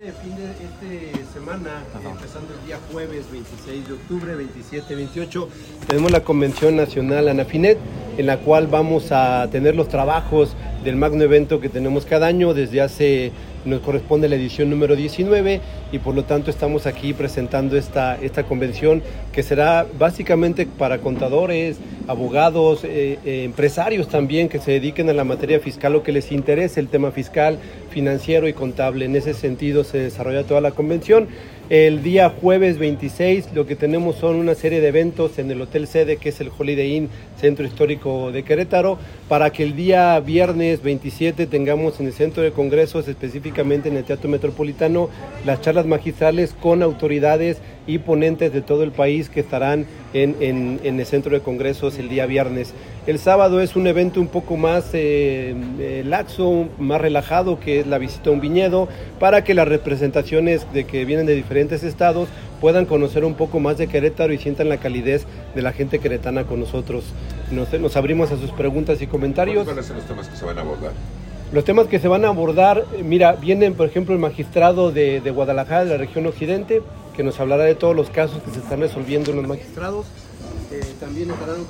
Este fin de esta semana, empezando el día jueves 26 de octubre, 27, 28, tenemos la Convención Nacional Anafinet, en la cual vamos a tener los trabajos del magno evento que tenemos cada año. Desde hace, nos corresponde la edición número 19 y por lo tanto estamos aquí presentando esta, esta convención que será básicamente para contadores, abogados, eh, eh, empresarios también que se dediquen a la materia fiscal o que les interese el tema fiscal, financiero y contable. En ese sentido se desarrolla toda la convención. El día jueves 26 lo que tenemos son una serie de eventos en el Hotel Sede, que es el Holiday Inn Centro Histórico de Querétaro, para que el día viernes 27 tengamos en el Centro de Congresos, específicamente en el Teatro Metropolitano, las charlas magistrales con autoridades y ponentes de todo el país que estarán en, en, en el Centro de Congresos el día viernes. El sábado es un evento un poco más eh, eh, laxo, más relajado, que es la visita a un viñedo, para que las representaciones de que vienen de diferentes estados puedan conocer un poco más de Querétaro y sientan la calidez de la gente queretana con nosotros. Nos, abrimos a sus preguntas y comentarios. ¿Cuáles son los temas que se van a abordar? Los temas que se van a abordar, mira, vienen por ejemplo el magistrado de, de Guadalajara, de la región occidente, que nos hablará de todos los casos que se están resolviendo en los magistrados. Eh, también estarán